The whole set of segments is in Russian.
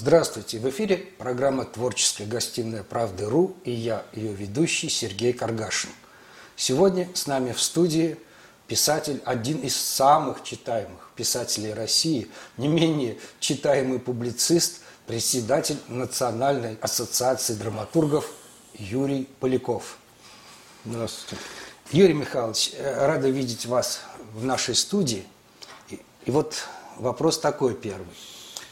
Здравствуйте! В эфире программа «Творческая гостиная Правды.ру» и я, ее ведущий Сергей Каргашин. Сегодня с нами в студии писатель, один из самых читаемых писателей России, не менее читаемый публицист, председатель Национальной ассоциации драматургов Юрий Поляков. Здравствуйте. Юрий Михайлович, э, рада видеть вас в нашей студии. И, и вот вопрос такой первый.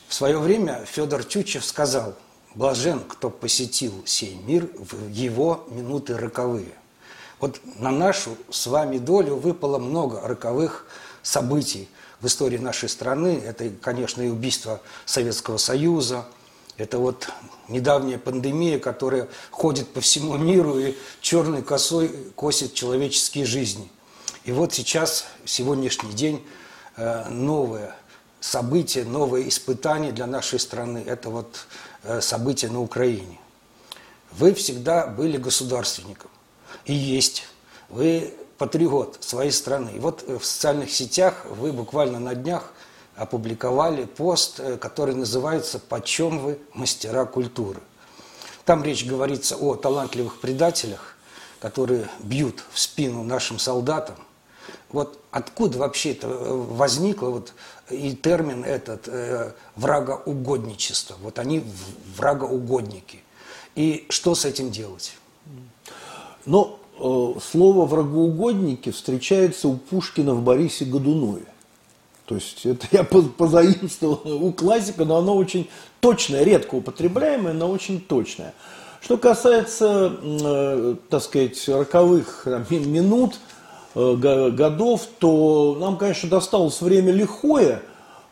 В свое время Федор Чучев сказал, «Блажен, кто посетил сей мир в его минуты роковые». Вот на нашу с вами долю выпало много роковых событий в истории нашей страны. Это, конечно, и убийство Советского Союза, это вот недавняя пандемия, которая ходит по всему миру и черной косой косит человеческие жизни. И вот сейчас, сегодняшний день, э, новое – событие, новое испытание для нашей страны – это вот э, событие на Украине. Вы всегда были государственником и есть. Вы патриот своей страны. И вот в социальных сетях вы буквально на днях опубликовали пост, э, который называется «Почем вы мастера культуры?». Там речь говорится о талантливых предателях, которые бьют в спину нашим солдатам. Вот откуда вообще это э, возникло вот и термин этот э, врагоугодничество. Вот они врагоугодники. И что с этим делать? Ну, э, слово врагоугодники встречается у Пушкина в Борисе Годунове. То есть это я позаимствовал у классика, но оно очень точное, редко употребляемое, но очень точное. Что касается, э, так сказать, роковых там, минут, годов, то нам, конечно, досталось время лихое,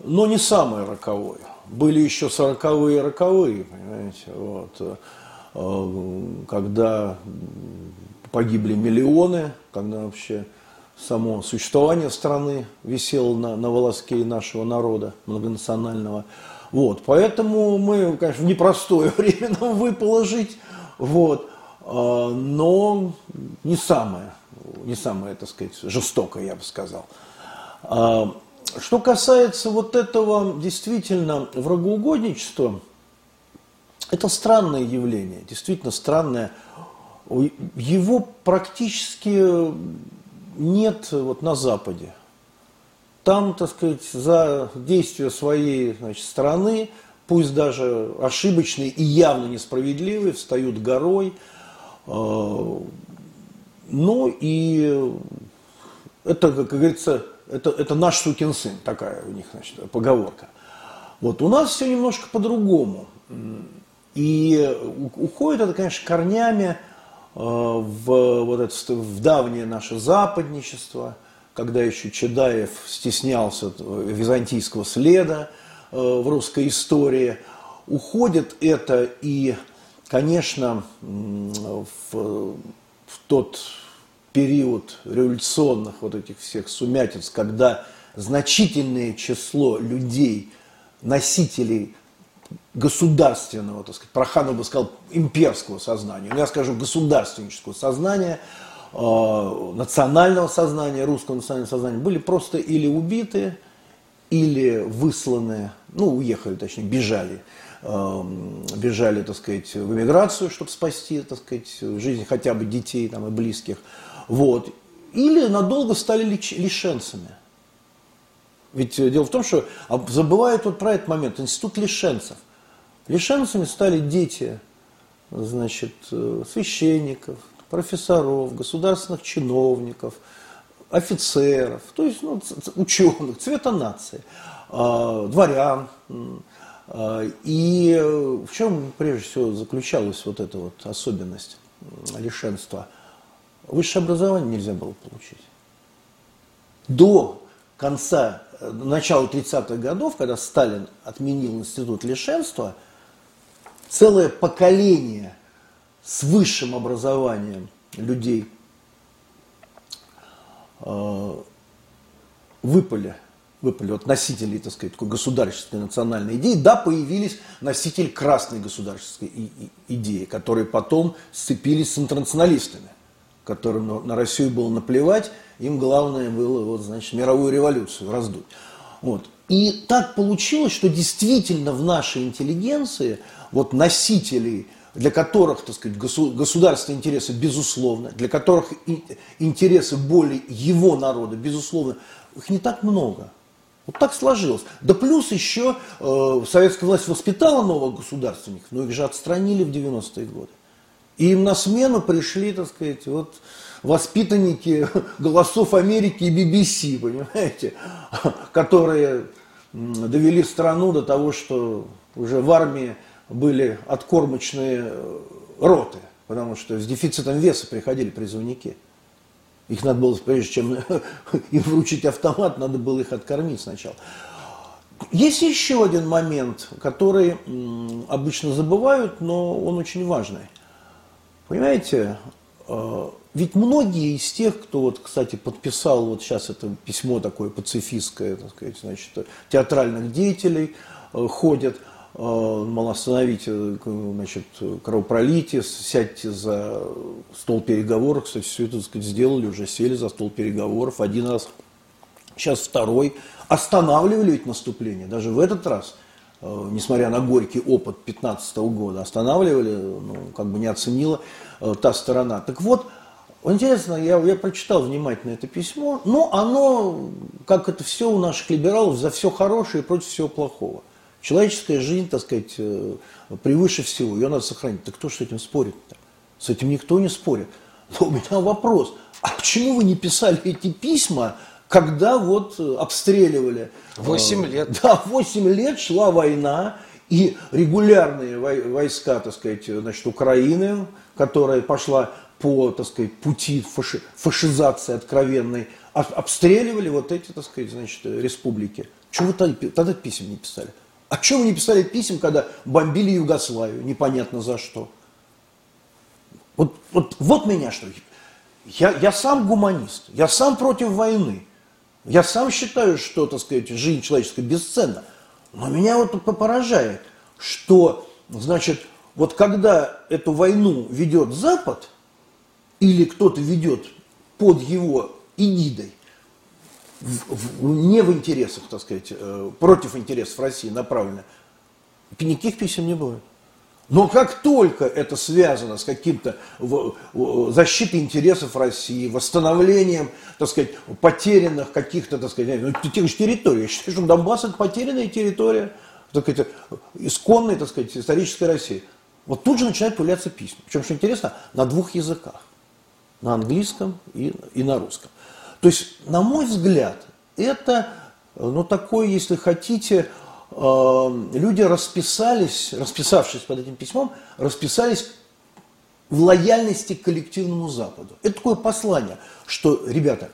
но не самое роковое. Были еще сороковые роковые, понимаете, вот, э, когда погибли миллионы, когда вообще само существование страны висело на, на волоске нашего народа многонационального. Вот, поэтому мы, конечно, в непростое время нам выпало жить, вот, э, но не самое не самое, так сказать, жестокое, я бы сказал. А, что касается вот этого действительно врагоугодничества, это странное явление, действительно странное. Его практически нет вот на Западе. Там, так сказать, за действия своей значит, страны, пусть даже ошибочные и явно несправедливые, встают горой, а, ну и это, как говорится, это, это наш сукин сын, такая у них, значит, поговорка. Вот у нас все немножко по-другому. И уходит это, конечно, корнями э, в, вот это, в давнее наше западничество, когда еще Чедаев стеснялся византийского следа э, в русской истории. Уходит это и, конечно, в в тот период революционных вот этих всех сумятиц, когда значительное число людей, носителей государственного, так сказать, Проханов бы сказал, имперского сознания, но я скажу государственнического сознания, э, национального сознания, русского национального сознания, были просто или убиты, или высланы, ну, уехали, точнее, бежали бежали, так сказать, в эмиграцию, чтобы спасти, так сказать, жизнь хотя бы детей там, и близких. Вот. Или надолго стали лишенцами. Ведь дело в том, что забывают вот про этот момент, институт лишенцев. Лишенцами стали дети, значит, э, священников, профессоров, государственных чиновников, офицеров, то есть ну, ученых, цвета нации, а, дворян, а, и в чем прежде всего заключалась вот эта вот особенность лишенства? Высшее образование нельзя было получить. До конца, э, начала 30-х годов, когда Сталин отменил институт лишенства, целое поколение с высшим образованием людей э, выпали выпали вот носители, так сказать, такой государственной национальной идеи, да, появились носители красной государственной идеи, которые потом сцепились с интернационалистами, которым на Россию было наплевать, им главное было, вот, значит, мировую революцию раздуть. Вот. И так получилось, что действительно в нашей интеллигенции вот носителей, для которых, так сказать, государственные интересы, безусловно, для которых интересы более его народа, безусловно, их не так много. Вот так сложилось. Да плюс еще э, советская власть воспитала новых государственников, но их же отстранили в 90-е годы. И им на смену пришли, так сказать, вот воспитанники голосов Америки и BBC, понимаете, которые довели страну до того, что уже в армии были откормочные э, роты, потому что с дефицитом веса приходили призывники. Их надо было, прежде чем им вручить автомат, надо было их откормить сначала. Есть еще один момент, который обычно забывают, но он очень важный. Понимаете, э, ведь многие из тех, кто вот, кстати, подписал вот сейчас это письмо такое пацифистское, так сказать, значит, театральных деятелей э, ходят, мол, остановите, значит, кровопролитие, сядьте за стол переговоров, кстати, все это, так сказать, сделали, уже сели за стол переговоров. Один раз, сейчас второй, останавливали ведь наступление, даже в этот раз – Э, несмотря на горький опыт 2015 года, останавливали, ну, как бы не оценила э, та сторона. Так вот, интересно, я, я прочитал внимательно это письмо, но оно, как это все у наших либералов, за все хорошее и против всего плохого. Человеческая жизнь, так сказать, э, превыше всего, ее надо сохранить. Так кто с этим спорит-то? С этим никто не спорит. Но у меня вопрос, а почему вы не писали эти письма когда вот э, обстреливали. Восемь э, лет. Да, восемь лет шла война, и регулярные войска, так сказать, значит, Украины, которая пошла по, так сказать, пути фаши, фашизации откровенной, обстреливали вот эти, так сказать, значит, республики. Чего вы тогда, тогда писем не писали? А чего вы не писали писем, когда бомбили Югославию? Непонятно за что. Вот, вот, вот меня что. Я, я сам гуманист, я сам против войны. Я сам считаю, что, так сказать, жизнь человеческая бесценна. Но меня вот поражает, что, значит, вот когда эту войну ведет Запад, или кто-то ведет под его эгидой, в, в, не в интересах, так сказать, э, против интересов России направлено, никаких писем не будет. Но как только это связано с каким-то защитой интересов России, восстановлением, так сказать, потерянных каких-то, так сказать, ну, тех же территорий, я считаю, что Донбасс это потерянная территория, так сказать, исконной, так сказать, исторической России. Вот тут же начинают появляться письма. Причем, что интересно, на двух языках. На английском и, и на русском. То есть, на мой взгляд, это, ну, такой, если хотите, Эм, люди расписались, расписавшись под этим письмом, расписались в лояльности к коллективному Западу. Это такое послание, что, ребята,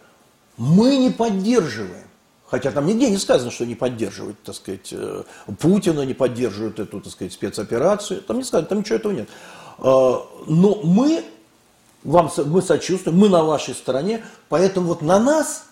мы не поддерживаем, хотя там нигде не сказано, что не поддерживают, так сказать, э, Путина, не поддерживают эту, так сказать, спецоперацию, там не сказано, там ничего этого нет. Э, но мы вам, мы сочувствуем, мы на вашей стороне, поэтому вот на нас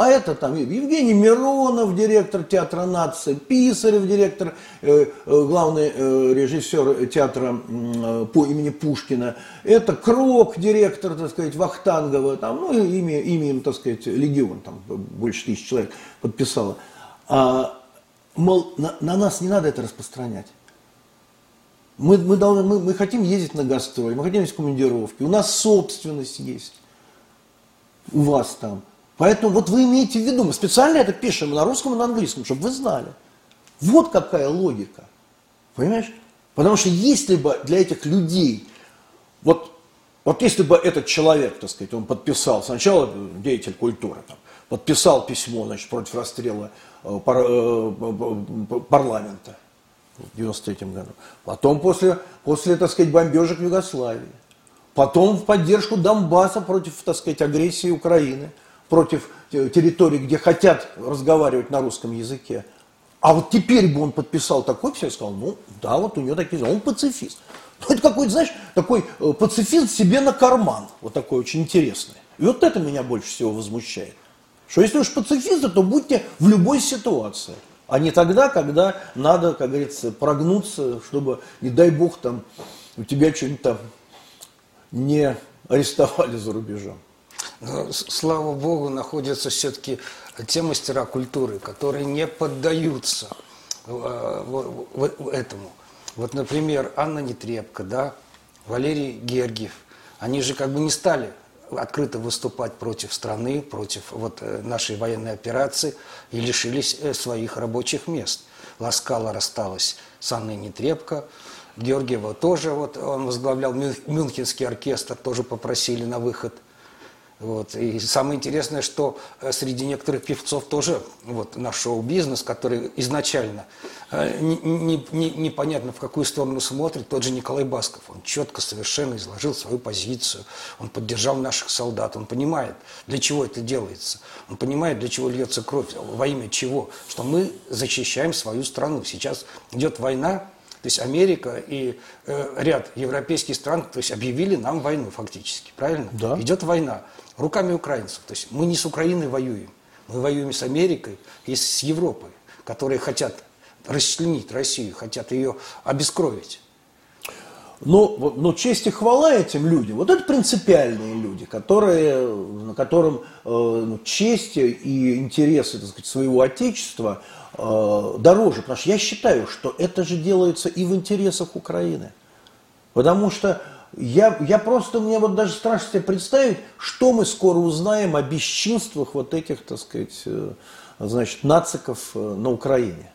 а это там Евгений Миронов, директор театра нации, Писарев, директор, э, э, главный э, режиссер театра э, по имени Пушкина. Это Крок, директор, так сказать, Вахтангова, там, ну, имя, имя им, так сказать, легион, там больше тысяч человек подписало. А, мол, на, на нас не надо это распространять. Мы, мы, должны, мы, мы хотим ездить на гастроли, мы хотим в командировки, у нас собственность есть, у вас там. Поэтому вот вы имеете в виду, мы специально это пишем на русском и на английском, чтобы вы знали. Вот какая логика. Понимаешь? Потому что если бы для этих людей, вот, вот если бы этот человек, так сказать, он подписал, сначала деятель культуры, там, подписал письмо значит, против расстрела э, э, парламента в 93 году, потом после, после, так сказать, бомбежек в Югославии, потом в поддержку Донбасса против, так сказать, агрессии Украины – против территорий, где хотят разговаривать на русском языке. А вот теперь бы он подписал такой все сказал, ну да, вот у него такие, он пацифист. Ну это какой-то, знаешь, такой э, пацифист себе на карман, вот такой очень интересный. И вот это меня больше всего возмущает. Что если уж пацифисты, то будьте в любой ситуации. А не тогда, когда надо, как говорится, прогнуться, чтобы, не дай бог, там у тебя что-нибудь там не арестовали за рубежом. Но, слава богу, находятся все-таки те мастера культуры, которые не поддаются э, этому. Вот, например, Анна Нетребко, да, Валерий Гергиев, они же как бы не стали открыто выступать против страны, против вот э, нашей военной операции и лишились э, своих рабочих мест. Ласкала рассталась с Анной Нетребко, Георгиева тоже, вот он возглавлял Мюнхенский оркестр, тоже попросили на выход – вот. И самое интересное, что э, среди некоторых певцов тоже вот, наш шоу-бизнес, который изначально э, не, не, непонятно в какую сторону смотрит, тот же Николай Басков, он четко совершенно изложил свою позицию, он поддержал наших солдат, он понимает, для чего это делается, он понимает, для чего льется кровь, во имя чего, что мы защищаем свою страну. Сейчас идет война, то есть Америка и э, ряд европейских стран то есть объявили нам войну фактически, правильно? Да. Идет война руками украинцев. То есть мы не с Украиной воюем, мы воюем с Америкой и с Европой, которые хотят расчленить Россию, хотят ее обескровить. Но, но честь и хвала этим людям, вот это принципиальные люди, которые, на которым э, ну, честь и интересы так сказать, своего отечества э, дороже. Потому что я считаю, что это же делается и в интересах Украины. Потому что я, я просто, мне вот даже страшно себе представить, что мы скоро узнаем о бесчинствах вот этих, так сказать, э, значит, нациков э, на Украине.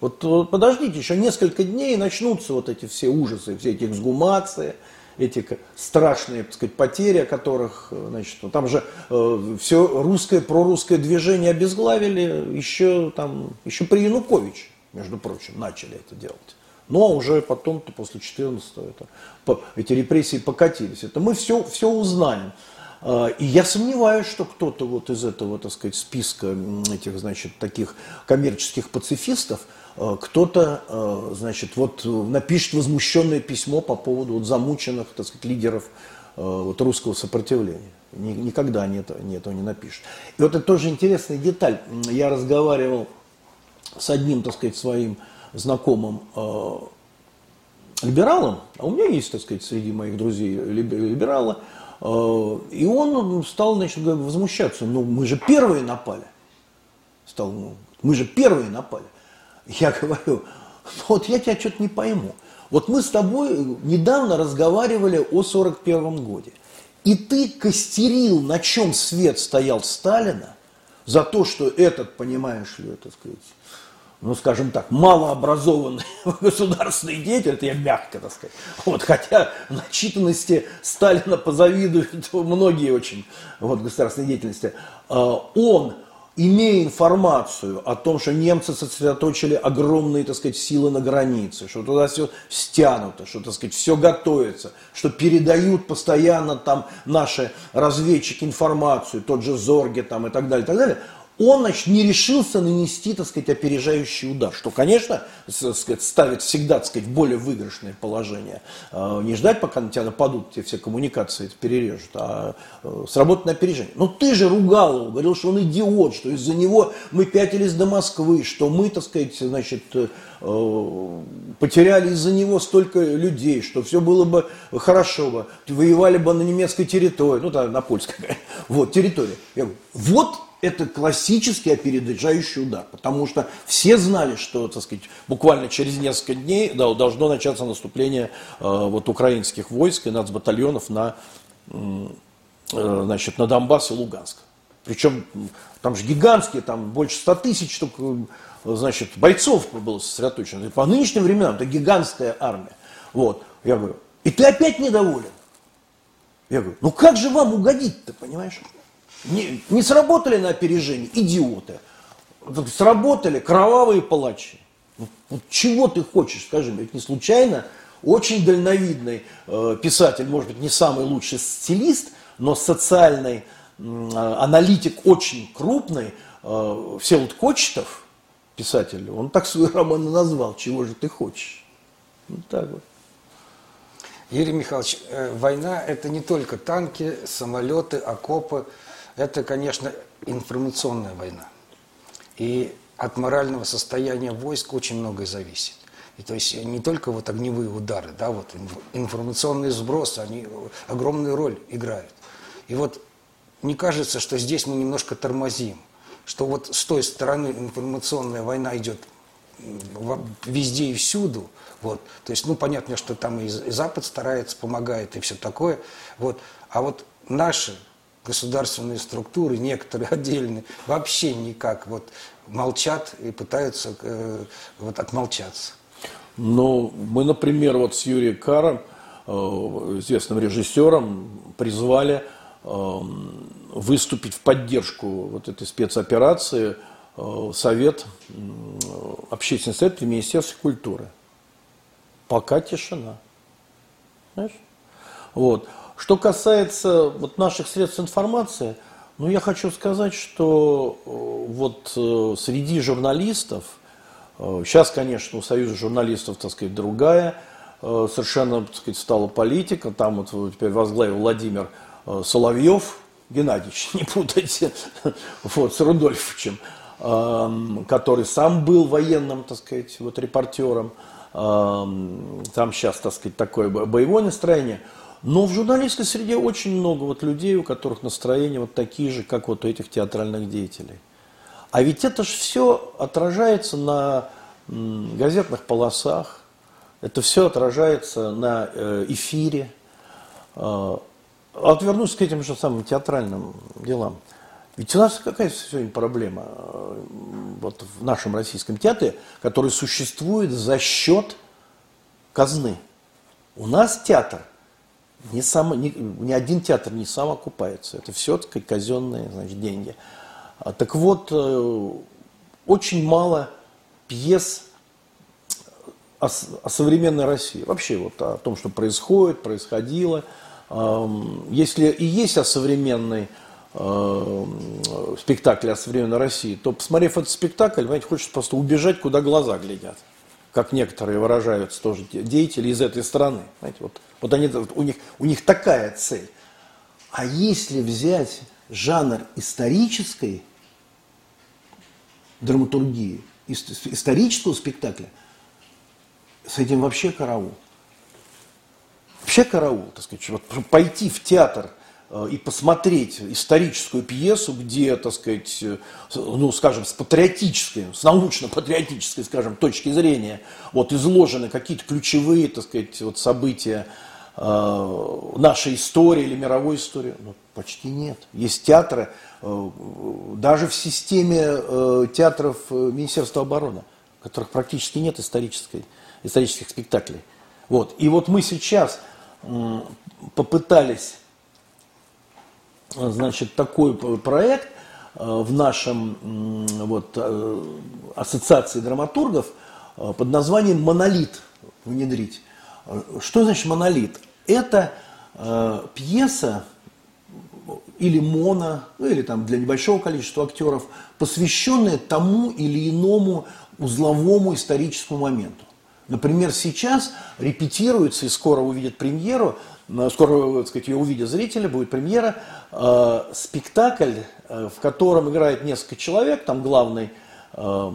Вот, вот подождите, еще несколько дней и начнутся вот эти все ужасы, все эти эксгумации, эти страшные, так сказать, потери, о которых, э, значит, ну, там же э, все русское, прорусское движение обезглавили еще там, еще при Януковиче, между прочим, начали это делать. Но уже потом-то, после 14-го, это, эти репрессии покатились. Это мы все, все узнаем. А, и я сомневаюсь, что кто-то вот из этого, так сказать, списка этих, значит, таких коммерческих пацифистов, а, кто-то, а, значит, вот напишет возмущенное письмо по поводу вот замученных, так сказать, лидеров вот русского сопротивления. Никогда они этого, они этого не напишут. И вот это тоже интересная деталь. Я разговаривал с одним, так сказать, своим знакомым э, либералом, а у меня есть, так сказать, среди моих друзей либералы, э, и он стал, значит, возмущаться. Ну, мы же первые напали. Стал, ну, мы же первые напали. Я говорю, «Ну, вот я тебя что-то не пойму. Вот мы с тобой недавно разговаривали о 41 годе. И ты костерил, на чем свет стоял Сталина, за то, что этот, понимаешь ли, так сказать, ну, скажем так, малообразованный государственный деятель, это я мягко, так сказать, вот, хотя начитанности Сталина позавидуют многие очень вот, государственной деятельности, а, он, имея информацию о том, что немцы сосредоточили огромные, так сказать, силы на границе, что туда все стянуто, что, так сказать, все готовится, что передают постоянно там наши разведчики информацию, тот же Зорге там и так далее, и так далее, он значит, не решился нанести, так сказать, опережающий удар, что, конечно, сказать, ставит всегда, так сказать, более выигрышное положение. А, не ждать, пока на тебя нападут, тебе все коммуникации перережут, а э, сработать на опережение. Но ты же ругал его, говорил, что он идиот, что из-за него мы пятились до Москвы, что мы, так сказать, значит, э, потеряли из-за него столько людей, что все было бы хорошо бы, воевали бы на немецкой территории, ну, там, на польской, вот, территории. Я говорю, вот это классический опережающий удар, потому что все знали, что, так сказать, буквально через несколько дней да, должно начаться наступление э, вот, украинских войск и нацбатальонов на, э, значит, на Донбасс и Луганск. Причем там же гигантские, там больше 100 тысяч штук, э, значит, бойцов было сосредоточено. По нынешним временам это гигантская армия. Вот. Я говорю, и ты опять недоволен? Я говорю, ну как же вам угодить-то, понимаешь? Не, не сработали на опережение, идиоты. Сработали кровавые палачи. Вот, чего ты хочешь, скажи мне, не случайно очень дальновидный э, писатель, может быть, не самый лучший стилист, но социальный э, аналитик очень крупный, э, Всеволод Кочетов, писатель, он так свой роман и назвал «Чего же ты хочешь?». Вот так вот. Юрий Михайлович, э, война – это не только танки, самолеты, окопы – это, конечно, информационная война. И от морального состояния войск очень многое зависит. И то есть не только вот огневые удары, да, вот информационные сбросы, они огромную роль играют. И вот мне кажется, что здесь мы немножко тормозим. что вот с той стороны информационная война идет везде и всюду. Вот. То есть, ну, понятно, что там и Запад старается, помогает и все такое. Вот. А вот наши государственные структуры, некоторые отдельные, вообще никак вот молчат и пытаются э, вот отмолчаться. Ну, мы, например, вот с Юрием Каром, э, известным режиссером, призвали э, выступить в поддержку вот этой спецоперации э, Совет, э, Общественный совет при Министерстве культуры. Пока тишина. Знаешь? Вот. Что касается вот наших средств информации, ну, я хочу сказать, что э, вот э, среди журналистов, сейчас, конечно, у Союза журналистов, так сказать, другая совершенно, так сказать, стала политика. Там вот теперь возглавил Владимир Соловьев, Геннадьевич, не путайте, вот, с Рудольфовичем, который сам был военным, так сказать, вот репортером. Там сейчас, так сказать, такое боевое настроение. Но в журналистской среде очень много вот людей, у которых настроения вот такие же, как вот у этих театральных деятелей. А ведь это же все отражается на газетных полосах, это все отражается на э, эфире. А, вот вернусь к этим же самым театральным делам. Ведь у нас какая сегодня проблема э, вот в нашем российском театре, который существует за счет казны. У нас театр, не сам, ни, ни один театр не сам окупается. Это все таки казенные значит, деньги. А, так вот, э, очень мало пьес о, о современной России. Вообще вот о том, что происходит, происходило – если и есть о современной спектакле о современной России, то, посмотрев этот спектакль, знаете, хочется просто убежать, куда глаза глядят. Как некоторые выражаются тоже деятели из этой страны. Знаете, вот, вот они, у, них, у них такая цель. А если взять жанр исторической драматургии, исторического спектакля, с этим вообще караул вообще караул, так сказать, вот, пойти в театр и посмотреть историческую пьесу, где, так сказать, э, ну, скажем, с патриотической, с научно-патриотической, скажем, точки зрения, вот, изложены какие-то ключевые, так сказать, вот, события э, нашей истории или мировой истории, ну, почти нет. Есть театры, э, даже в системе э, театров э, Министерства обороны, в которых практически нет исторической, исторических спектаклей. Вот. И вот мы сейчас попытались, значит, такой проект э, в нашем вот, э, ассоциации драматургов э, под названием «Монолит» внедрить. Что значит «Монолит»? Это пьеса или моно, ну, или там для небольшого количества актеров, посвященная тому или иному узловому историческому моменту. Например, сейчас репетируется и скоро увидит премьеру, скоро, так сказать, ее увидят зрители, будет премьера, э, спектакль, в котором играет несколько человек, там главный э,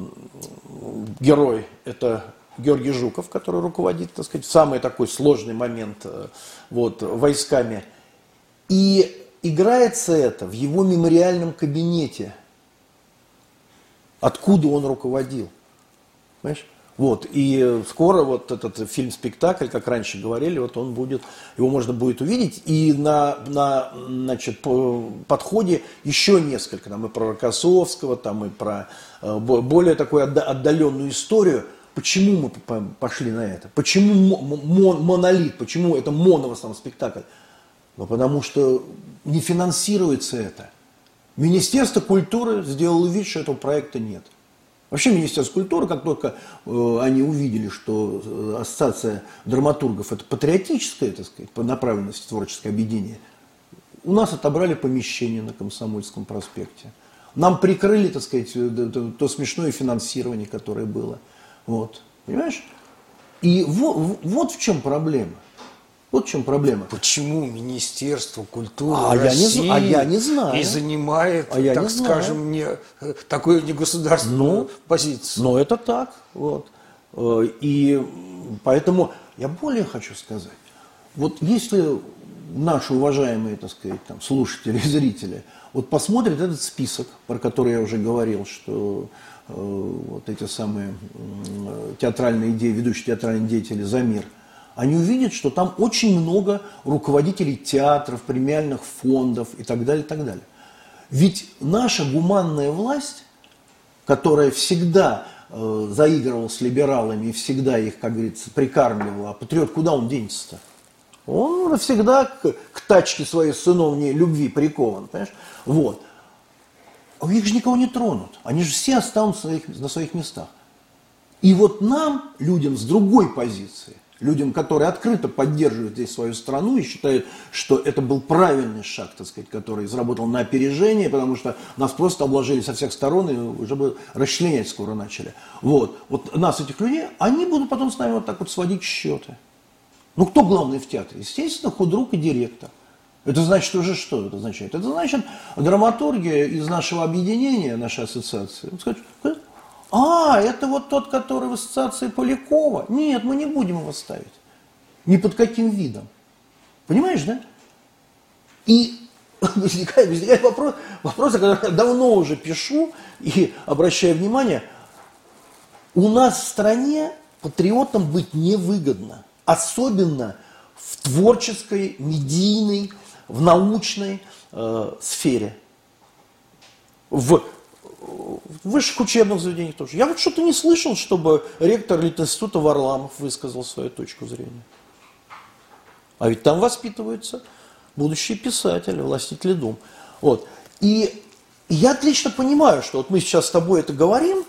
герой – это Георгий Жуков, который руководит, так сказать, в самый такой сложный момент э, вот, войсками. И играется это в его мемориальном кабинете, откуда он руководил. Понимаешь? Вот, и скоро вот этот фильм-спектакль, как раньше говорили, вот он будет, его можно будет увидеть, и на, на значит, подходе еще несколько, там и про Рокоссовского, там и про э, более такую отдаленную историю. Почему мы пошли на это? Почему монолит? Почему это моно в основном спектакль? Ну, потому что не финансируется это. Министерство культуры сделало вид, что этого проекта нет. Вообще Министерство культуры, как только э, они увидели, что э, ассоциация драматургов это патриотическое, так сказать, по направленности творческое объединение, у нас отобрали помещение на Комсомольском проспекте. Нам прикрыли, так сказать, э, то, смешное финансирование, которое было. Вот. Понимаешь? И вот, вот в чем проблема. Вот в чем проблема. Почему Министерство культуры а России я не, а я не знаю. и занимает, а я так не скажем, не, такую негосударственную ну, позицию? Ну, это так. Вот. Э, и поэтому я более хочу сказать. Вот если наши уважаемые, так сказать, там, слушатели и зрители, вот посмотрят этот список, про который я уже говорил, что э, вот эти самые э, театральные идеи, ведущие театральные деятели за мир, они увидят, что там очень много руководителей театров, премиальных фондов и так далее, и так далее. Ведь наша гуманная власть, которая всегда э, заигрывала с либералами и всегда их, как говорится, прикармливала, а патриот куда он денется-то? Он навсегда к, к тачке своей сыновней любви прикован, понимаешь? Вот. А их же никого не тронут. Они же все останутся на своих, на своих местах. И вот нам, людям с другой позиции, людям, которые открыто поддерживают здесь свою страну и считают, что это был правильный шаг, так сказать, который заработал на опережение, потому что нас просто обложили со всех сторон и уже бы расчленять скоро начали. Вот. Вот нас, этих людей, они будут потом с нами вот так вот сводить счеты. Ну, кто главный в театре? Естественно, худрук и директор. Это значит уже что это означает? Это значит, драматургия из нашего объединения, нашей ассоциации, скажет, а, это вот тот, который в ассоциации Полякова. Нет, мы не будем его ставить. Ни под каким видом. Понимаешь, да? И возникает, возникает вопрос, вопрос, о котором я давно уже пишу и обращаю внимание. У нас в стране патриотам быть невыгодно. Особенно в творческой, медийной, в научной э, сфере. В в высших учебных заведениях тоже. Я вот что-то не слышал, чтобы ректор Литинститута Варламов высказал свою точку зрения. А ведь там воспитываются будущие писатели, властители дум. Вот. И я отлично понимаю, что вот мы сейчас с тобой это говорим,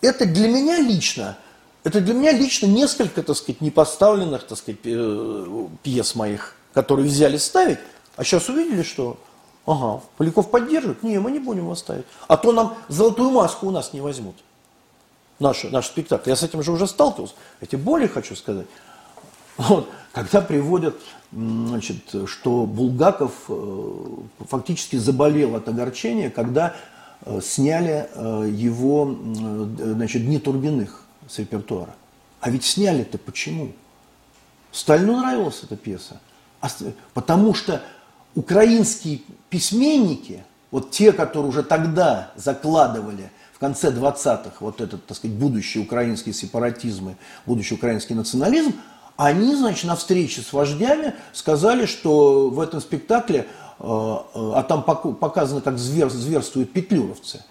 это для меня лично, это для меня лично несколько, так сказать, непоставленных, так сказать, э, пьес моих, которые взяли ставить, а сейчас увидели, что Ага, Поляков поддерживает? Не, мы не будем его ставить. А то нам золотую маску у нас не возьмут. Наш, наш спектакль. Я с этим же уже сталкивался. Я тебе более хочу сказать. Вот, когда приводят, значит, что Булгаков э, фактически заболел от огорчения, когда э, сняли э, его значит, «Дни Турбиных» с репертуара. А ведь сняли-то почему? Сталину нравилась эта пьеса. А потому что украинские письменники, вот те, которые уже тогда закладывали в конце 20-х вот этот, так сказать, будущий украинский сепаратизм и будущий украинский национализм, они, значит, на встрече с вождями сказали, что в этом спектакле, э, э, а там показано, как звер, зверствуют петлюровцы,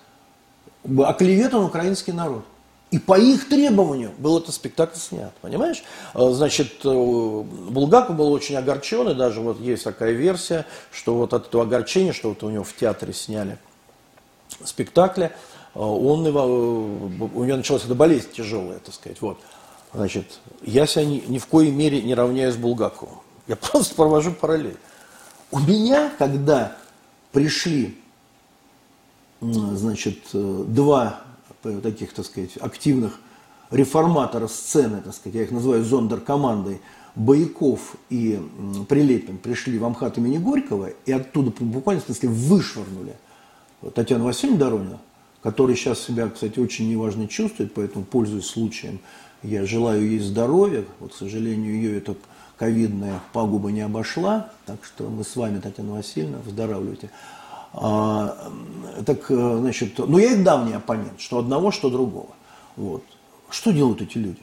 оклеветан украинский народ. И по их требованию был этот спектакль снят, понимаешь? А, значит, э, Булгаков был очень огорчен, и даже вот есть такая версия, что вот от этого огорчения, что вот у него в театре сняли спектакля, а, он его, э, у него началась эта болезнь тяжелая, так сказать, вот. Значит, я себя ни, ни в коей мере не равняю с Булгаковым. Я просто провожу параллель. У меня, когда пришли, значит, э, два таких, так сказать, активных реформаторов сцены, так сказать, я их называю зондеркомандой, Бояков и Прилепин пришли в Амхат имени Горького и оттуда буквально, в смысле, вышвырнули Татьяну Васильевну Доронину, которая сейчас себя, кстати, очень неважно чувствует, поэтому, пользуясь случаем, я желаю ей здоровья. Вот, к сожалению, ее эта ковидная пагуба не обошла, так что мы с вами, Татьяна Васильевна, выздоравливайте. А, так, э, значит, ну я их давний оппонент, что одного, что другого. Вот. Что делают эти люди?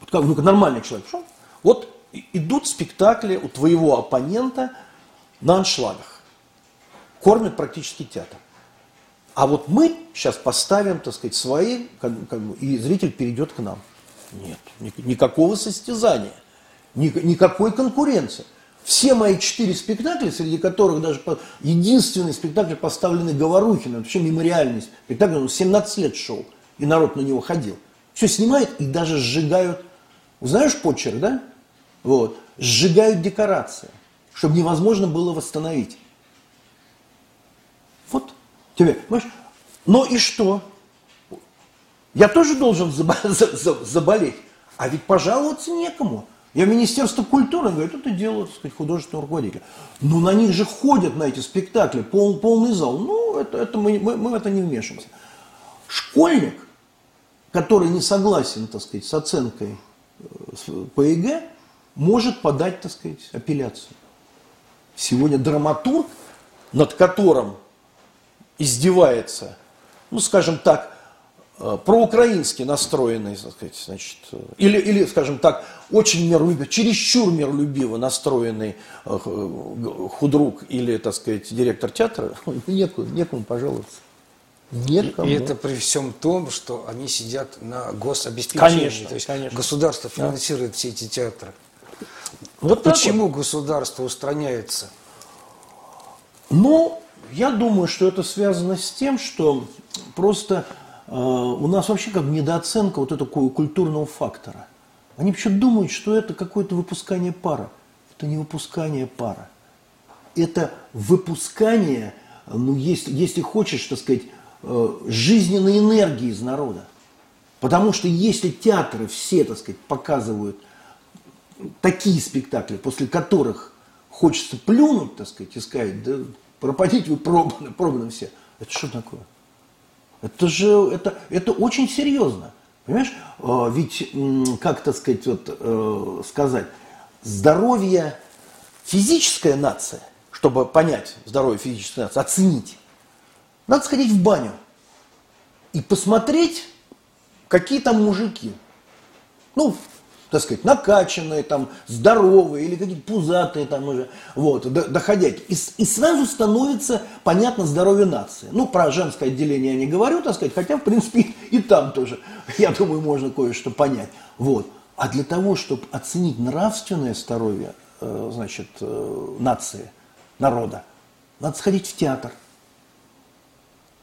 Вот как, ну, как нормальный человек. Что? Вот идут спектакли у твоего оппонента на аншлагах. Кормят практически театр. А вот мы сейчас поставим, так сказать, свои, как, как, и зритель перейдет к нам. Нет, никакого состязания, никакой конкуренции. Все мои четыре спектакля, среди которых даже единственный спектакль поставленный Говорухиным, вообще мемориальный спектакль, он 17 лет шел, и народ на него ходил. Все снимают и даже сжигают, знаешь почерк, да? Вот, сжигают декорации, чтобы невозможно было восстановить. Вот, тебе, понимаешь? Но и что? Я тоже должен заболеть, а ведь пожаловаться некому. Я Министерство культуры, говорю, это делают, так сказать, художественные руководители. Но на них же ходят, на эти спектакли, пол, полный зал. Ну, это, это мы, мы, мы в это не вмешиваемся. Школьник, который не согласен, так сказать, с оценкой э, по ЕГЭ, может подать, так сказать, апелляцию. Сегодня драматург, над которым издевается, ну, скажем так, проукраински настроенный, так сказать, значит, э, или, или, скажем так, очень миролюбивый, чересчур миролюбиво настроенный э, худрук или, так сказать, директор театра, некому, некому пожаловаться. Некому. И это при всем том, что они сидят на гособеспечении. Конечно, то есть конечно. государство финансирует да. все эти театры. Вот Почему вот. государство устраняется? Ну, я думаю, что это связано с тем, что просто э, у нас вообще как недооценка вот этого культурного фактора. Они почему-то думают, что это какое-то выпускание пара. Это не выпускание пара. Это выпускание, ну, если, если хочешь, так сказать, э, жизненной энергии из народа. Потому что если театры все, так сказать, показывают такие спектакли, после которых хочется плюнуть, так сказать, и сказать, да пропадите вы пробаны, пробаны все. Это что такое? Это же, это, это очень серьезно. Понимаешь? А, ведь, как, так сказать, вот, э, сказать, здоровье физическая нация, чтобы понять здоровье физической нации, оценить, надо сходить в баню и посмотреть, какие там мужики. Ну, так сказать, накачанные, там, здоровые или какие-то пузатые там уже, вот, доходяги. И, и сразу становится понятно здоровье нации. Ну, про женское отделение я не говорю, так сказать, хотя, в принципе, и там тоже, я думаю, можно кое-что понять. Вот. А для того, чтобы оценить нравственное здоровье, э, значит, э, нации, народа, надо сходить в театр –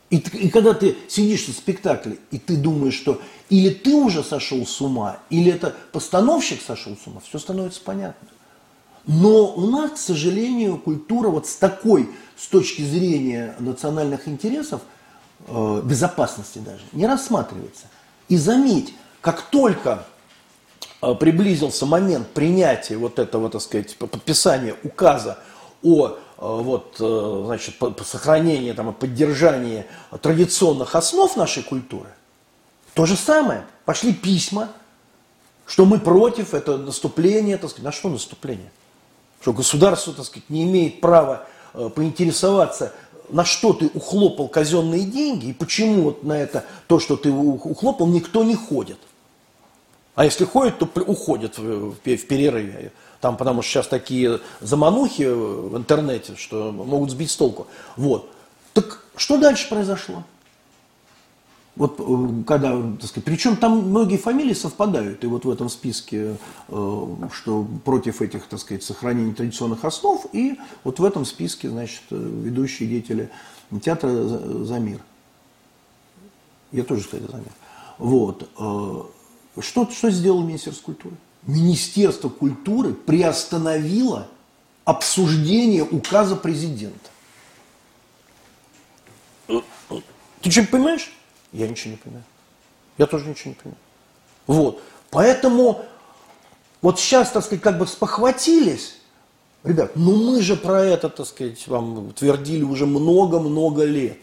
и, и когда ты сидишь на спектакле, и ты думаешь, что или ты уже сошел с ума, или это постановщик сошел с ума, все становится понятно. Но у нас, к сожалению, культура вот с такой, с точки зрения национальных интересов, э, безопасности даже, не рассматривается. И заметь, как только э, приблизился момент принятия вот этого, так сказать, подписания указа о вот, э, значит, сохранению там, и поддержанию традиционных основ нашей культуры, то же самое. Пошли письма, что мы против, это наступление, так сказать. На что наступление? Что государство, так сказать, не имеет права э, поинтересоваться, на что ты ухлопал казенные деньги, и почему вот на это, то, что ты ухлопал, никто не ходит. А если ходит, то уходит в перерыве. Там, потому что сейчас такие заманухи в интернете, что могут сбить с толку. Вот. Так что дальше произошло? Вот э, когда, так сказать, причем там многие фамилии совпадают, и вот в этом списке, э, что против этих, так сказать, сохранения традиционных основ, и вот в этом списке, значит, ведущие деятели театра «За мир». Я тоже, кстати, «За мир». Вот. Э, что, что сделал Министерство культуры? Министерство культуры приостановило обсуждение указа президента. Ты что понимаешь? Я ничего не понимаю. Я тоже ничего не понимаю. Вот. Поэтому вот сейчас, так сказать, как бы спохватились, ребят, ну мы же про это, так сказать, вам твердили уже много-много лет.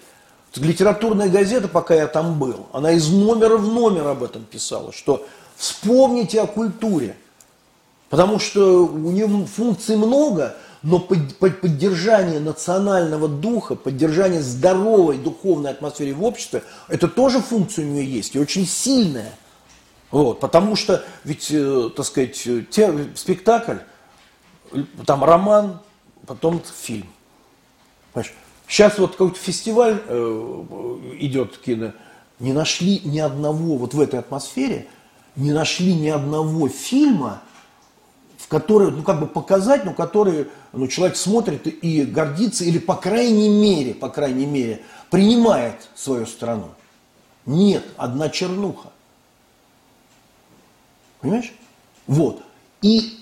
Литературная газета, пока я там был, она из номера в номер об этом писала, что Вспомните о культуре. Потому что у нее функций много, но поддержание национального духа, поддержание здоровой духовной атмосферы в обществе, это тоже функция у нее есть, и очень сильная. Вот, потому что ведь, э, так сказать, те, спектакль, там роман, потом фильм. Понимаешь? Сейчас вот какой-то фестиваль э, идет кино, не нашли ни одного вот в этой атмосфере – не нашли ни одного фильма, в который, ну, как бы показать, но который, ну, человек смотрит и гордится, или, по крайней мере, по крайней мере, принимает свою страну. Нет, одна чернуха. Понимаешь? Вот. И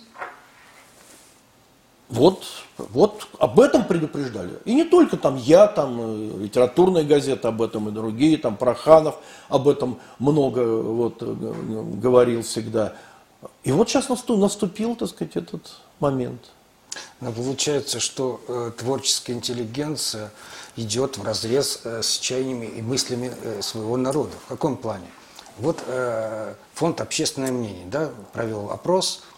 вот, вот об этом предупреждали. И не только там я, там э, литературная газета об этом и другие, там Проханов об этом много вот, э, говорил всегда. И вот сейчас наступил, так сказать, этот момент. Но получается, что э, творческая интеллигенция идет в разрез э, с чаяниями и мыслями э, своего народа. В каком плане? Вот э, фонд «Общественное мнение» да, провел опрос –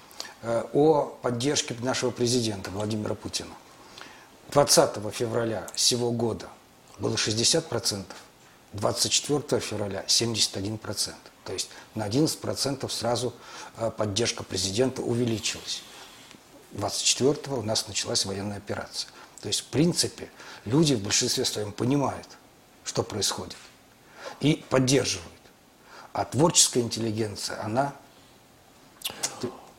о поддержке нашего президента Владимира Путина. 20 февраля сего года было 60%, 24 февраля 71%. То есть на 11% сразу э, поддержка президента увеличилась. 24 у нас началась военная операция. То есть, в принципе, люди в большинстве своем понимают, что происходит, и поддерживают. А творческая интеллигенция, она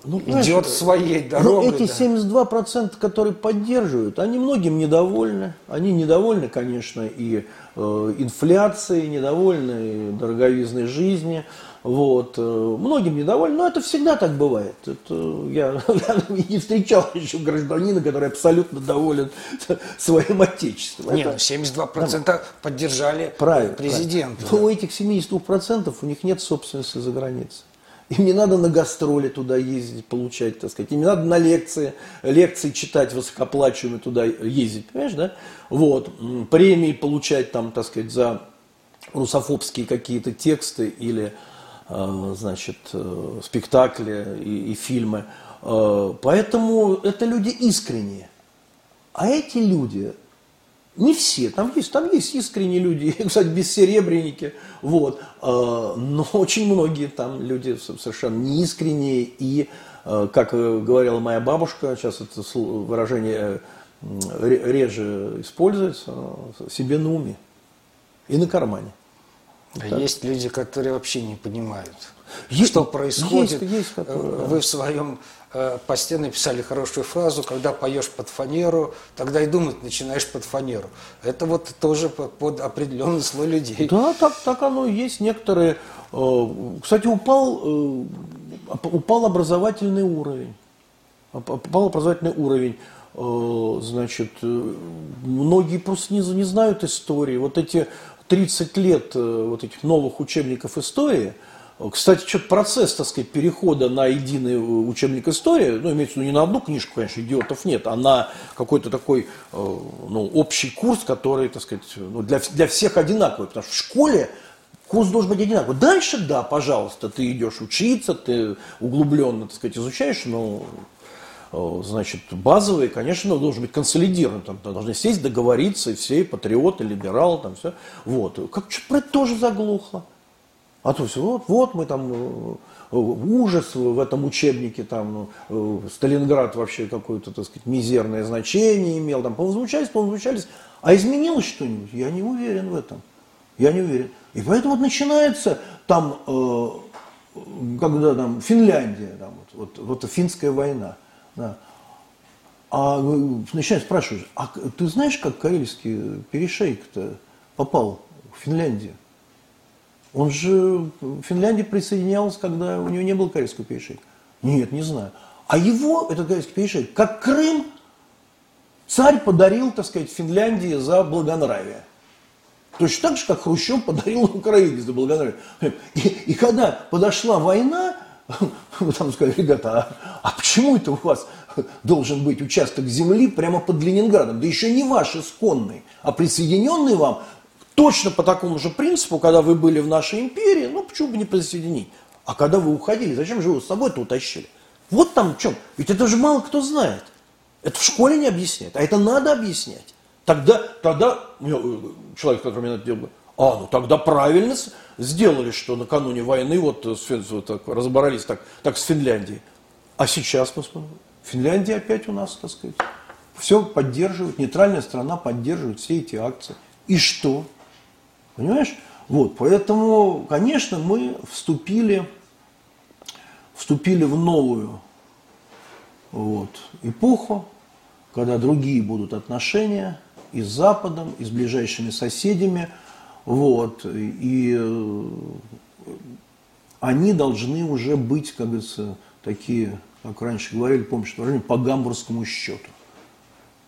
ну, идет своей ну, дорогой. Но эти да. 72%, которые поддерживают, они многим недовольны. Они недовольны, конечно, и э, инфляцией, недовольны и дороговизной жизни. Вот. Э, многим недовольны, но это всегда так бывает. Это, я, я не встречал еще гражданина, который абсолютно доволен своим отечеством. Нет, это, 72% да, поддержали правильно, президента. Правильно. Да. У этих 72% у них нет собственности за границей. Им не надо на гастроли туда ездить, получать, так сказать. Им не надо на лекции, лекции читать высокоплачиваемые туда ездить, понимаешь, да? Вот. Премии получать там, так сказать, за русофобские какие-то тексты или, э, значит, э, спектакли и, и фильмы. Э, поэтому это люди искренние. А эти люди не все, там есть, там есть искренние люди, кстати, бессеребренники, вот, а, но очень многие там люди совершенно неискренние и, а, как говорила моя бабушка, сейчас это выражение реже используется, себе на уме и на кармане. А есть люди, которые вообще не понимают, есть, что происходит. Есть, есть, которые, Вы в своем Э, по стене писали хорошую фразу, когда поешь под фанеру, тогда и думать начинаешь под фанеру. Это вот тоже под определенный слой людей. Да, так, так оно и есть. Некоторые... Э, кстати, упал, э, упал образовательный уровень. Упал образовательный уровень. Значит, многие просто не, не знают истории. Вот эти 30 лет вот этих новых учебников истории – кстати, что-то процесс, так сказать, перехода на единый учебник истории, ну, имеется в виду не на одну книжку, конечно, идиотов нет, а на какой-то такой, э, ну, общий курс, который, так сказать, ну, для, для всех одинаковый, потому что в школе курс должен быть одинаковый. Дальше, да, пожалуйста, ты идешь учиться, ты углубленно, так сказать, изучаешь, но э, значит, базовые, конечно, должен быть консолидирован. Там должны сесть, договориться, и все, и патриоты, либералы, там все. Вот. Как что-то про это тоже заглохло. А то все, вот, вот мы там э, ужас в этом учебнике, там э, Сталинград вообще какое-то, так сказать, мизерное значение имел, там повозмущались, повозмущались. А изменилось что-нибудь? Я не уверен в этом. Я не уверен. И поэтому вот начинается там, э, когда там Финляндия, там, вот, вот, вот финская война, да. А начинают спрашивать, а ты знаешь, как Карельский перешейк-то попал в Финляндию? Он же в Финляндии присоединялся, когда у него не было корейского перешейка. Нет, не знаю. А его, этот корейский перешейк, как Крым, царь подарил, так сказать, Финляндии за благонравие. Точно так же, как Хрущев подарил Украине за благонравие. И, и когда подошла война, вы там сказали, ребята, а, а почему это у вас должен быть участок земли прямо под Ленинградом? Да еще не ваш исконный, а присоединенный вам Точно по такому же принципу, когда вы были в нашей империи, ну почему бы не присоединить? А когда вы уходили, зачем же вы с собой-то утащили? Вот там в чем. Ведь это же мало кто знает. Это в школе не объясняют, а это надо объяснять. Тогда, тогда э, человек, который меня это делал, а, ну тогда правильно сделали, что накануне войны вот, с, вот так, разобрались так, так с Финляндией. А сейчас, посмотрим, Финляндия опять у нас, так сказать, все поддерживает, нейтральная страна поддерживает все эти акции. И что? Понимаешь? Вот, поэтому, конечно, мы вступили, вступили в новую вот, эпоху, когда другие будут отношения и с Западом, и с ближайшими соседями. Вот, и э, они должны уже быть, как говорится, такие, как раньше говорили, помнишь, по гамбургскому счету.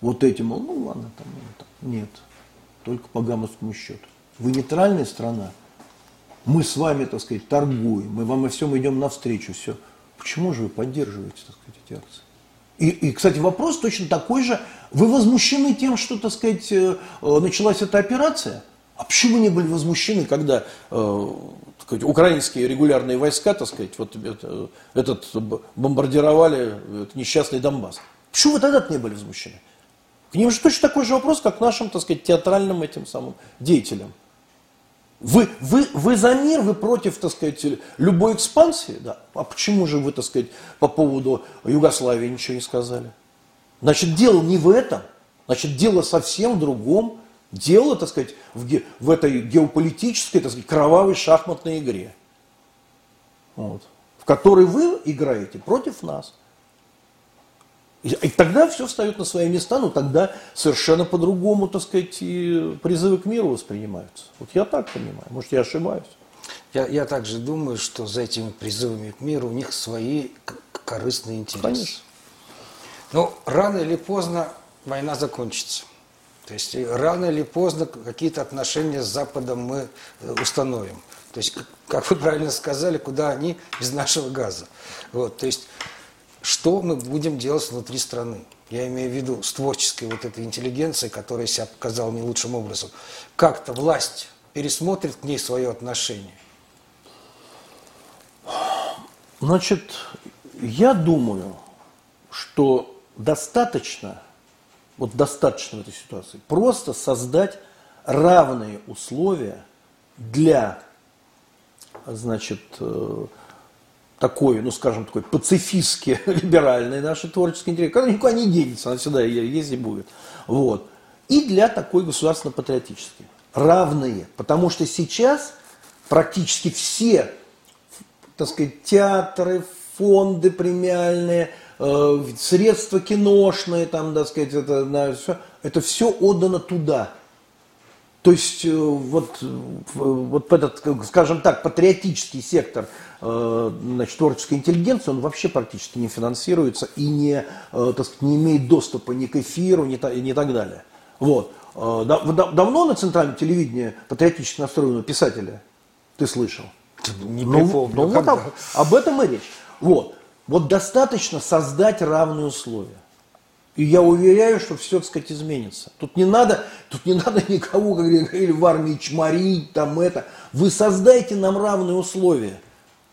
Вот этим, ну ладно, там, нет, только по гамбургскому счету. Вы нейтральная страна. Мы с вами, так сказать, торгуем, мы вам во всем идем навстречу, все. Почему же вы поддерживаете, так сказать, эти акции? И, и, кстати, вопрос точно такой же. Вы возмущены тем, что, так сказать, э, началась эта операция? А почему не были возмущены, когда э, сказать, украинские регулярные войска, так сказать, вот это, этот бомбардировали этот несчастный Донбасс? Почему вы тогда не были возмущены? К ним же точно такой же вопрос, как к нашим, так сказать, театральным этим самым деятелям. Вы, вы, вы за мир, вы против, так сказать, любой экспансии? Да. А почему же вы, так сказать, по поводу Югославии ничего не сказали? Значит, дело не в этом. Значит, дело совсем в другом. Дело, так сказать, в, ге, в этой геополитической, так сказать, кровавой шахматной игре. Вот, в которой вы играете против нас. И, и тогда все встает на свои места, но тогда совершенно по-другому, так сказать, и призывы к миру воспринимаются. Вот я так понимаю, может, я ошибаюсь. Я, я также думаю, что за этими призывами к миру у них свои корыстные интересы. Конечно. Но рано или поздно война закончится. То есть рано или поздно какие-то отношения с Западом мы э, установим. То есть, как вы правильно сказали, куда они без нашего газа. Вот, то есть что мы будем делать внутри страны. Я имею в виду с творческой вот этой интеллигенцией, которая себя показала не лучшим образом. Как-то власть пересмотрит к ней свое отношение? Значит, я думаю, что достаточно, вот достаточно в этой ситуации, просто создать равные условия для, значит, э, такой, ну скажем, такой пацифистски либеральный наши творческие интеллект, когда никуда не денется, она всегда есть и будет. Вот. И для такой государственно-патриотической. Равные. Потому что сейчас практически все, так сказать, театры, фонды премиальные, э, средства киношные, там, так сказать, это, на, все, это все отдано туда. То есть э, вот, вот этот, скажем так, патриотический сектор э, значит, творческой интеллигенции, он вообще практически не финансируется и не, так сказать, не имеет доступа ни к эфиру, ни, ни так далее. Вот. Давно на центральном телевидении патриотически настроенного писателя ты слышал? Не ну, припомню. Ну, вот об, об этом и речь. Вот. Вот достаточно создать равные условия. И я уверяю, что все, так сказать, изменится. Тут не надо, тут не надо никого, как говорили, в армии чморить, там это. Вы создайте нам равные условия.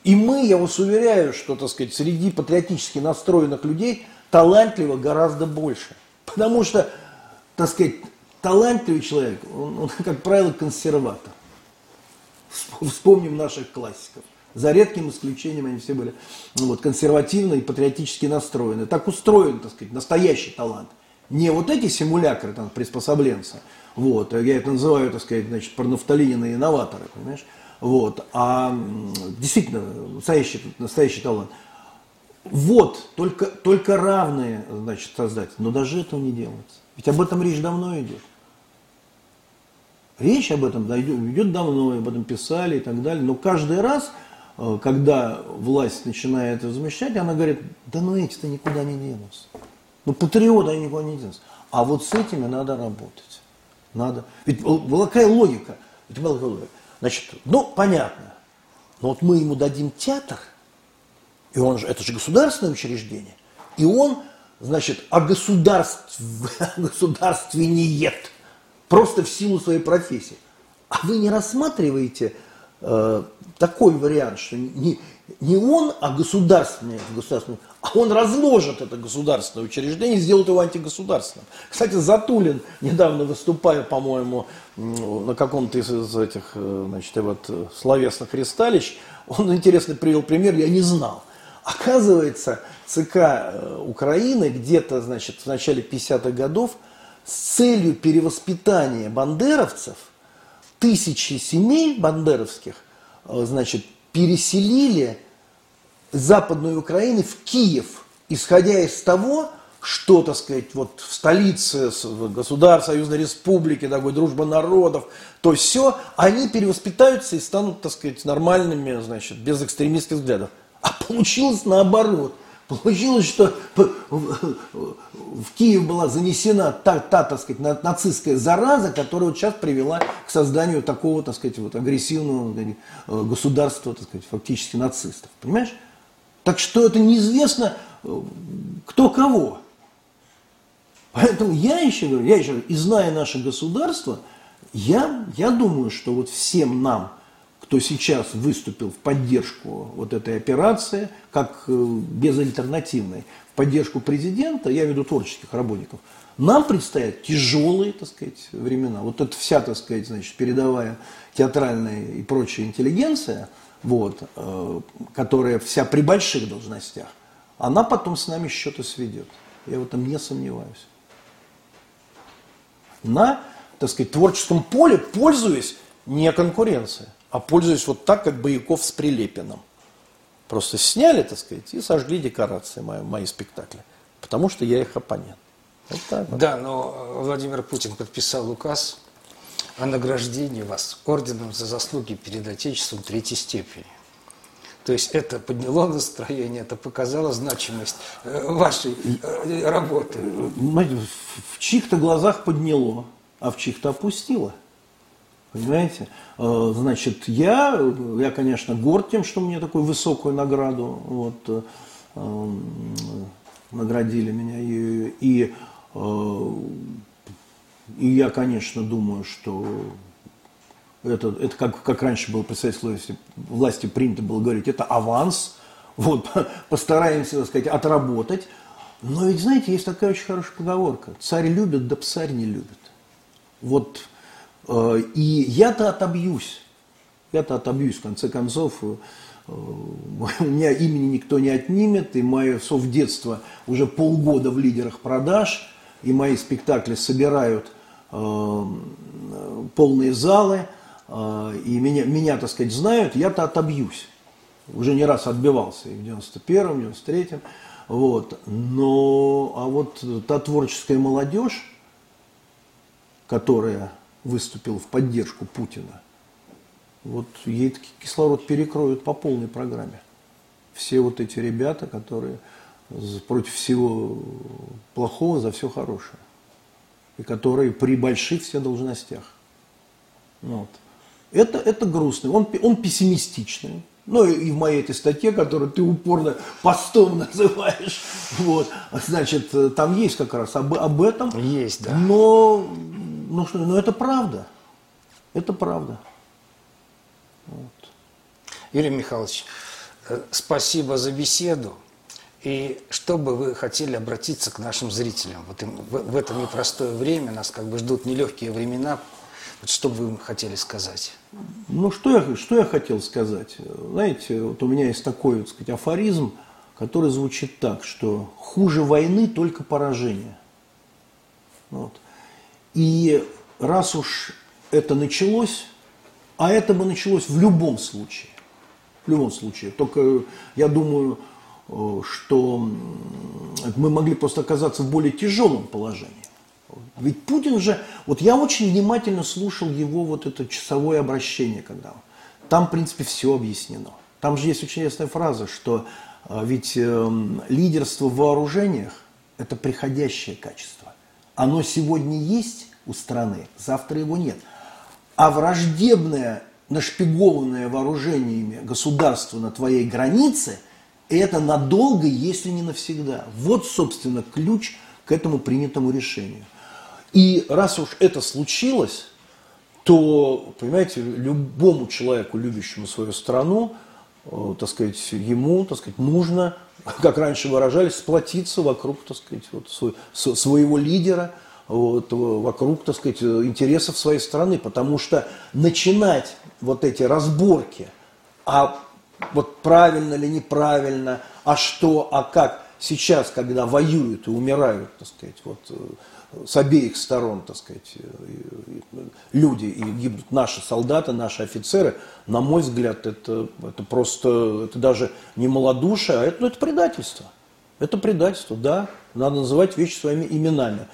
И мы, я вас уверяю, что, так сказать, среди патриотически настроенных людей талантливо гораздо больше. Потому что, так сказать, талантливый человек, он, он как правило, консерватор. Вспомним наших классиков. За редким исключением они все были ну, вот, консервативно и патриотически настроены. Так устроен, так сказать, настоящий талант. Не вот эти симулякры, там, приспособленцы, вот, я это называю, так сказать, значит, парнафталинины инноваторы, понимаешь, вот, а действительно настоящий, настоящий талант. Вот, только, только равные, значит, создатели, но даже этого не делается. Ведь об этом речь давно идет. Речь об этом идет давно, об этом писали и так далее, но каждый раз когда власть начинает возмещать, она говорит, да ну эти-то никуда не денутся. Ну патриоты они никуда не денутся. А вот с этими надо работать. Надо. Ведь была какая логика? Ведь была какая логика? Значит, ну понятно. Но вот мы ему дадим театр, и он же, это же государственное учреждение, и он, значит, о государств, государственниет, просто в силу своей профессии. А вы не рассматриваете Э, такой вариант, что не, не он, а государственное, государственное, а он разложит это государственное учреждение и сделает его антигосударственным. Кстати, Затулин, недавно выступая, по-моему, на каком-то из, из этих э, значит, вот, словесных ристалищ, он интересно привел пример, я не знал. Оказывается, ЦК э, Украины где-то, значит, в начале 50-х годов с целью перевоспитания бандеровцев – тысячи семей бандеровских, э, значит, переселили Западную Украину в Киев, исходя из того, что, так сказать, вот в столице государства, Союзной Республики, такой дружба народов, то все, они перевоспитаются и станут, так сказать, нормальными, значит, без экстремистских взглядов. А получилось наоборот. Получилось, что в Киев была занесена та, та так сказать, нацистская зараза, которая вот сейчас привела к созданию такого, так сказать, вот агрессивного э, государства, так сказать, фактически нацистов. Понимаешь? Так что это неизвестно, э, кто кого. Поэтому я еще говорю, я еще и зная наше государство, я, я думаю, что вот всем нам – кто сейчас выступил в поддержку вот этой операции, как э, безальтернативной, в поддержку президента, я веду творческих работников, нам предстоят тяжелые, так сказать, времена. Вот эта вся, так сказать, значит, передовая театральная и прочая интеллигенция, вот, э, которая вся при больших должностях, она потом с нами счеты сведет. Я в этом не сомневаюсь. На, так сказать, творческом поле пользуясь не конкуренцией, а пользуясь вот так, как Бояков с Прилепиным. Просто сняли, так сказать, и сожгли декорации мои, мои спектакли. Потому что я их оппонент. Вот так вот. Да, но Владимир Путин подписал указ о награждении вас орденом за заслуги перед Отечеством третьей степени. То есть это подняло настроение, это показало значимость э, вашей э, работы. В чьих-то глазах подняло, а в чьих-то опустило. Понимаете? Э, значит, я, я, конечно, горд тем, что мне такую высокую награду вот, наградили меня. И, и, и я, конечно, думаю, что это, это как, как раньше было советской власти, власти принято было говорить, это аванс, вот, постараемся, так сказать, отработать. Но ведь, знаете, есть такая очень хорошая поговорка. Царь любит, да псарь не любит. Вот, и я-то отобьюсь. Я-то отобьюсь, в конце концов. Э, у меня имени никто не отнимет, и мое совдетство уже полгода в лидерах продаж, и мои спектакли собирают э, полные залы – и меня, меня, так сказать, знают, я-то отобьюсь. Уже не раз отбивался и в 91-м, 93-м. Вот. Но, а вот та творческая молодежь, которая выступила в поддержку Путина, вот ей кислород перекроют по полной программе. Все вот эти ребята, которые против всего плохого за все хорошее. И которые при больших все должностях. Вот. Это, это грустный, он, он пессимистичный. Ну и в моей этой статье, которую ты упорно постом называешь, вот, значит, там есть как раз об, об этом. Есть, да. Но, ну, что, но это правда. Это правда. Вот. Юрий Михайлович, э, спасибо за беседу. И что бы вы хотели обратиться к нашим зрителям? Вот в, в это непростое время, нас как бы ждут нелегкие времена, вот что бы вы хотели сказать? Ну, что я, что я хотел сказать? Знаете, вот у меня есть такой, так сказать, афоризм, который звучит так, что хуже войны только поражение. Вот. И раз уж это началось, а это бы началось в любом случае, в любом случае, только я думаю, э, что мы могли просто оказаться в более тяжелом положении. Ведь Путин же, вот я очень внимательно слушал его вот это часовое обращение, когда там, в принципе, все объяснено. Там же есть очень ясная фраза, что а, ведь э, лидерство в вооружениях – это приходящее качество. Оно сегодня есть у страны, завтра его нет. А враждебное, нашпигованное вооружениями государство на твоей границе – это надолго, если не навсегда. Вот, собственно, ключ к этому принятому решению. И раз уж это случилось, то, понимаете, любому человеку, любящему свою страну, так сказать, ему, так сказать, нужно, как раньше выражались, сплотиться вокруг, так сказать, вот, свой, своего лидера, вот, вокруг, так сказать, интересов своей страны, потому что начинать вот эти разборки, а вот правильно или неправильно, а что, а как, сейчас, когда воюют и умирают, так сказать, вот, э, с обеих сторон, так сказать, люди, и гибнут наши солдаты, наши офицеры, на мой взгляд, это, это просто, это даже не малодушие, а это, ну, это предательство. Это предательство, да, надо называть вещи своими именами.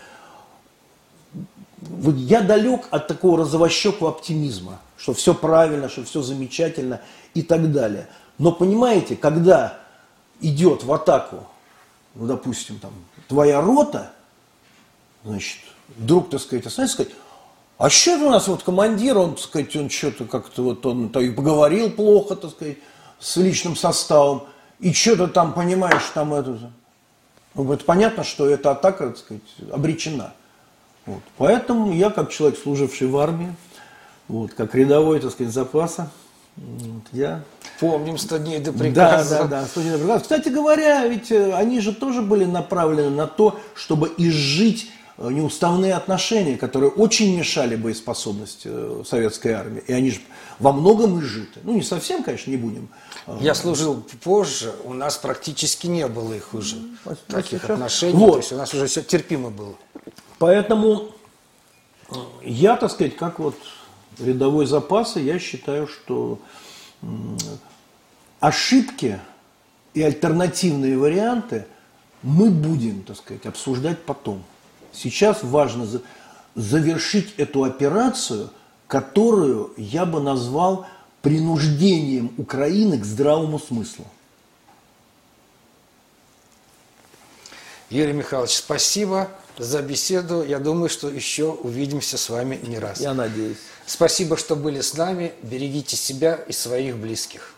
Я далек от такого розовощекого оптимизма, что все правильно, что все замечательно и так далее. Но понимаете, когда идет в атаку, ну, допустим, там, твоя рота – значит, вдруг, так сказать, остановится, сказать, а что у нас вот командир, он, так сказать, он что-то как-то вот, он то и поговорил плохо, так сказать, с личным составом, и что-то там, понимаешь, там это... Ну, это понятно, что эта атака, так сказать, обречена. Вот. Поэтому я, как человек, служивший в армии, вот, как рядовой, так сказать, запаса, Вот, я Помним 100 дней до да, приказа. да, да. 100 дней до приказа. Кстати говоря, ведь э, они же тоже были направлены на то, чтобы изжить неуставные отношения, которые очень мешали боеспособности э, советской армии. И они же во многом изжиты. Ну, не совсем, конечно, не будем. Я служил позже, у нас практически не было их уже, вот таких сейчас- отношений. Вот. То есть у нас уже все терпимо было. Поэтому э, я, так сказать, как вот рядовой запаса, я считаю, что ошибки и альтернативные варианты мы будем, так сказать, обсуждать потом. Сейчас важно за- завершить эту операцию, которую я бы назвал принуждением Украины к здравому смыслу. Юрий Михайлович, спасибо за беседу. Я думаю, что еще увидимся с вами не раз. Я надеюсь. Спасибо, что были с нами. Берегите себя и своих близких.